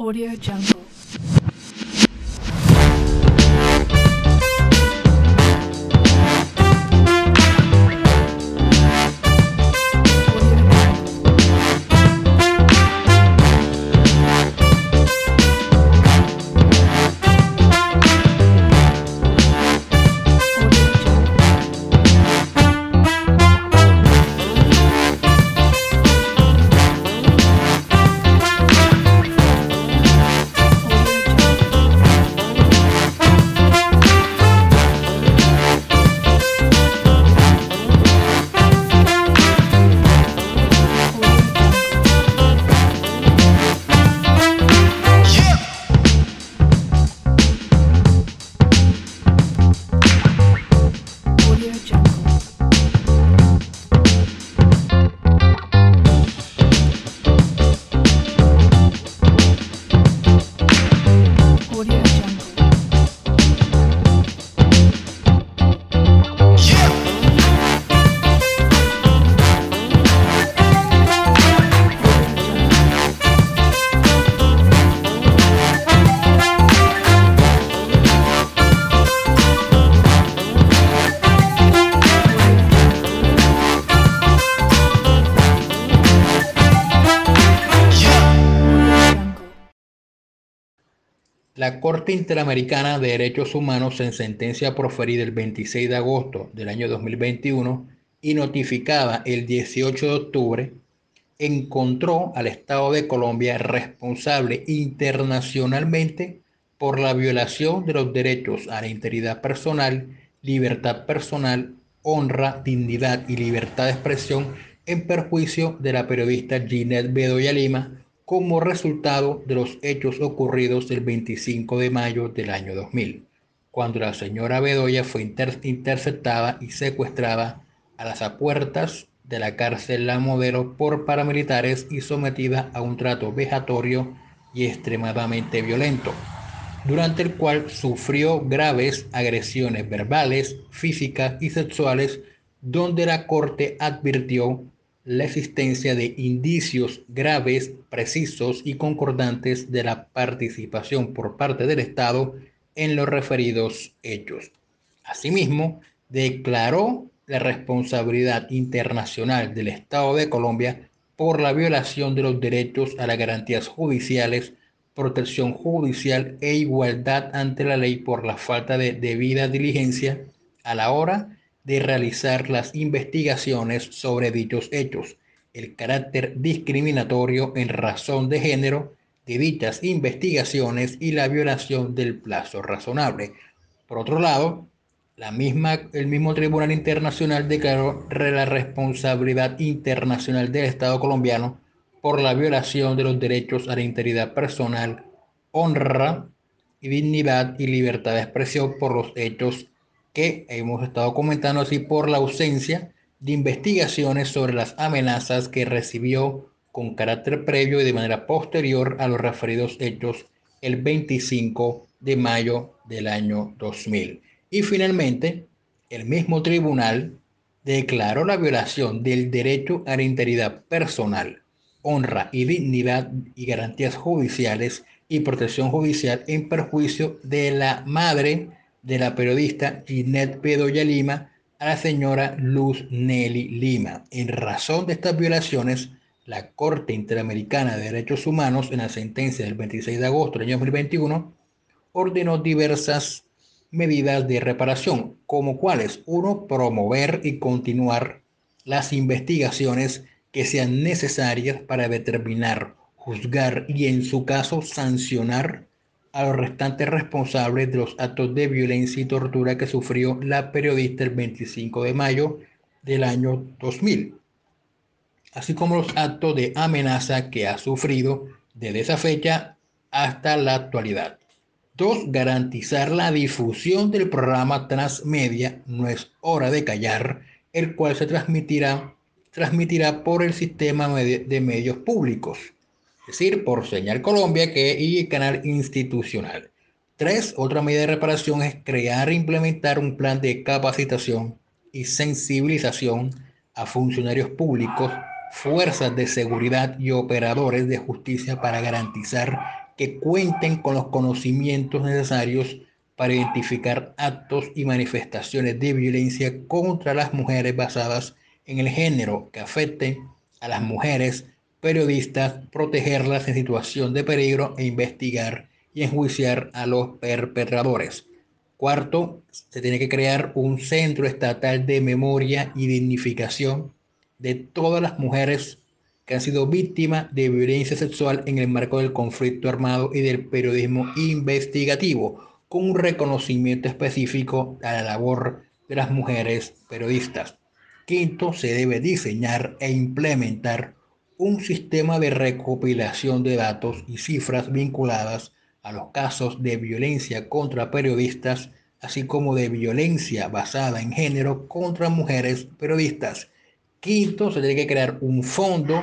Audio Jungle. Audio La Corte Interamericana de Derechos Humanos en sentencia proferida el 26 de agosto del año 2021 y notificada el 18 de octubre, encontró al Estado de Colombia responsable internacionalmente por la violación de los derechos a la integridad personal, libertad personal, honra, dignidad y libertad de expresión en perjuicio de la periodista Ginette Bedoya Lima como resultado de los hechos ocurridos el 25 de mayo del año 2000, cuando la señora Bedoya fue inter- interceptada y secuestrada a las apuertas de la cárcel La Modelo por paramilitares y sometida a un trato vejatorio y extremadamente violento, durante el cual sufrió graves agresiones verbales, físicas y sexuales, donde la Corte advirtió la existencia de indicios graves, precisos y concordantes de la participación por parte del Estado en los referidos hechos. Asimismo, declaró la responsabilidad internacional del Estado de Colombia por la violación de los derechos a las garantías judiciales, protección judicial e igualdad ante la ley por la falta de debida diligencia a la hora de realizar las investigaciones sobre dichos hechos, el carácter discriminatorio en razón de género de dichas investigaciones y la violación del plazo razonable. Por otro lado, la misma, el mismo Tribunal Internacional declaró la responsabilidad internacional del Estado colombiano por la violación de los derechos a la integridad personal, honra y dignidad y libertad de expresión por los hechos que hemos estado comentando así por la ausencia de investigaciones sobre las amenazas que recibió con carácter previo y de manera posterior a los referidos hechos el 25 de mayo del año 2000. Y finalmente, el mismo tribunal declaró la violación del derecho a la integridad personal, honra y dignidad y garantías judiciales y protección judicial en perjuicio de la madre de la periodista Ginette Bedoya Lima a la señora Luz Nelly Lima. En razón de estas violaciones, la Corte Interamericana de Derechos Humanos, en la sentencia del 26 de agosto del año 2021, ordenó diversas medidas de reparación, como cuáles, uno, promover y continuar las investigaciones que sean necesarias para determinar, juzgar y, en su caso, sancionar a los restantes responsables de los actos de violencia y tortura que sufrió la periodista el 25 de mayo del año 2000, así como los actos de amenaza que ha sufrido desde esa fecha hasta la actualidad. Dos, garantizar la difusión del programa Transmedia No es hora de callar, el cual se transmitirá, transmitirá por el sistema de medios públicos, decir, por Señal Colombia que, y el canal institucional. Tres, otra medida de reparación es crear e implementar un plan de capacitación y sensibilización a funcionarios públicos, fuerzas de seguridad y operadores de justicia para garantizar que cuenten con los conocimientos necesarios para identificar actos y manifestaciones de violencia contra las mujeres basadas en el género que afecten a las mujeres periodistas, protegerlas en situación de peligro e investigar y enjuiciar a los perpetradores. Cuarto, se tiene que crear un centro estatal de memoria y dignificación de todas las mujeres que han sido víctimas de violencia sexual en el marco del conflicto armado y del periodismo investigativo, con un reconocimiento específico a la labor de las mujeres periodistas. Quinto, se debe diseñar e implementar un sistema de recopilación de datos y cifras vinculadas a los casos de violencia contra periodistas, así como de violencia basada en género contra mujeres periodistas. Quinto, se tiene que crear un fondo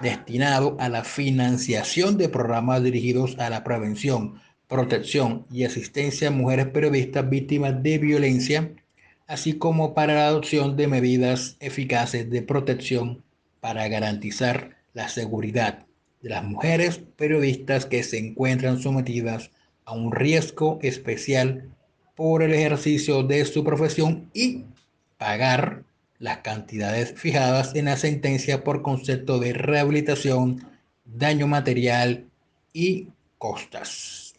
destinado a la financiación de programas dirigidos a la prevención, protección y asistencia a mujeres periodistas víctimas de violencia así como para la adopción de medidas eficaces de protección para garantizar la seguridad de las mujeres periodistas que se encuentran sometidas a un riesgo especial por el ejercicio de su profesión y pagar las cantidades fijadas en la sentencia por concepto de rehabilitación, daño material y costas.